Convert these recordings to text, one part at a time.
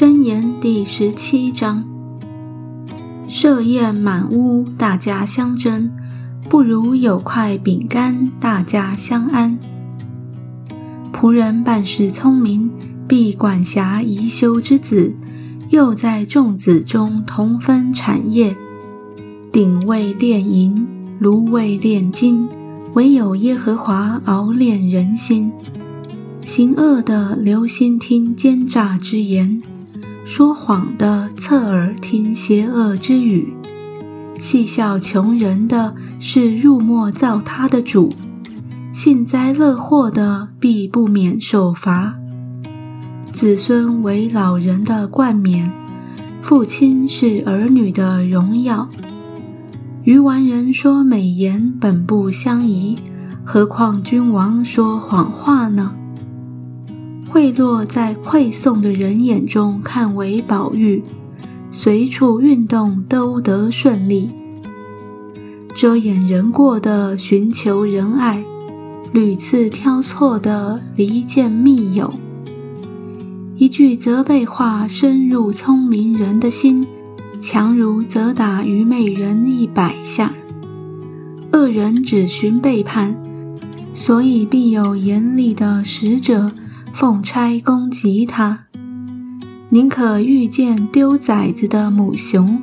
箴言第十七章：设宴满屋，大家相争，不如有块饼干，大家相安。仆人办事聪明，必管辖宜修之子，又在众子中同分产业。鼎为炼银，炉为炼金，唯有耶和华熬炼人心。行恶的留心听奸诈之言。说谎的侧耳听邪恶之语，戏笑穷人的是入墨造他的主，幸灾乐祸的必不免受罚。子孙为老人的冠冕，父亲是儿女的荣耀。愚顽人说美言本不相宜，何况君王说谎话呢？贿赂在馈送的人眼中看为宝玉，随处运动都得顺利。遮掩人过的寻求仁爱，屡次挑错的离间密友。一句责备话深入聪明人的心，强如责打愚昧人一百下。恶人只寻背叛，所以必有严厉的使者。奉差攻击他，宁可遇见丢崽子的母熊，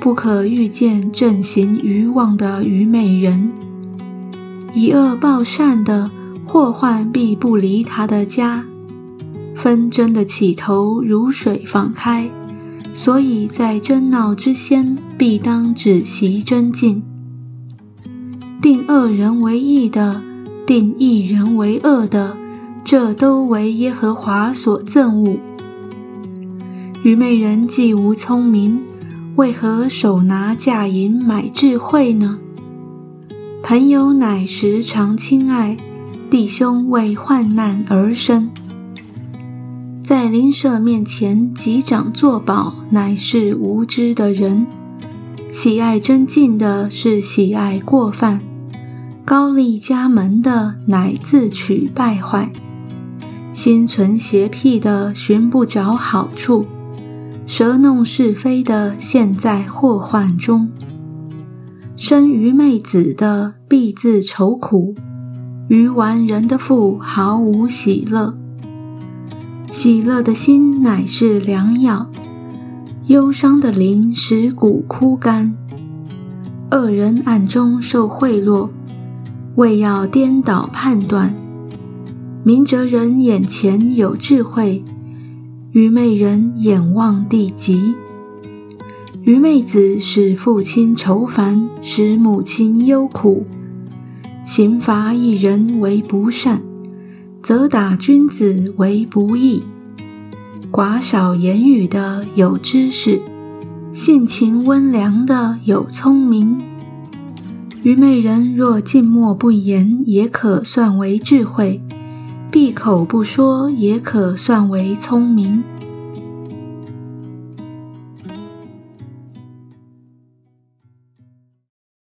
不可遇见正行愚妄的虞美人。以恶报善的祸患必不离他的家。纷争的起头如水放开，所以在争闹之先，必当止息争竞。定恶人为义的，定义人为恶的。这都为耶和华所憎恶。愚昧人既无聪明，为何手拿价银买智慧呢？朋友乃时常亲爱，弟兄为患难而生。在邻舍面前击掌作保，乃是无知的人。喜爱争竞的是喜爱过犯，高丽家门的乃自取败坏。心存邪僻的寻不着好处，舌弄是非的陷在祸患中。生愚昧子的必自愁苦，愚顽人的腹毫无喜乐。喜乐的心乃是良药，忧伤的灵使骨枯干。恶人暗中受贿赂，为要颠倒判断。明哲人眼前有智慧，愚昧人眼望地极。愚昧子使父亲愁烦，使母亲忧苦。刑罚一人为不善，责打君子为不义。寡少言语的有知识，性情温良的有聪明。愚昧人若静默不言，也可算为智慧。闭口不说，也可算为聪明。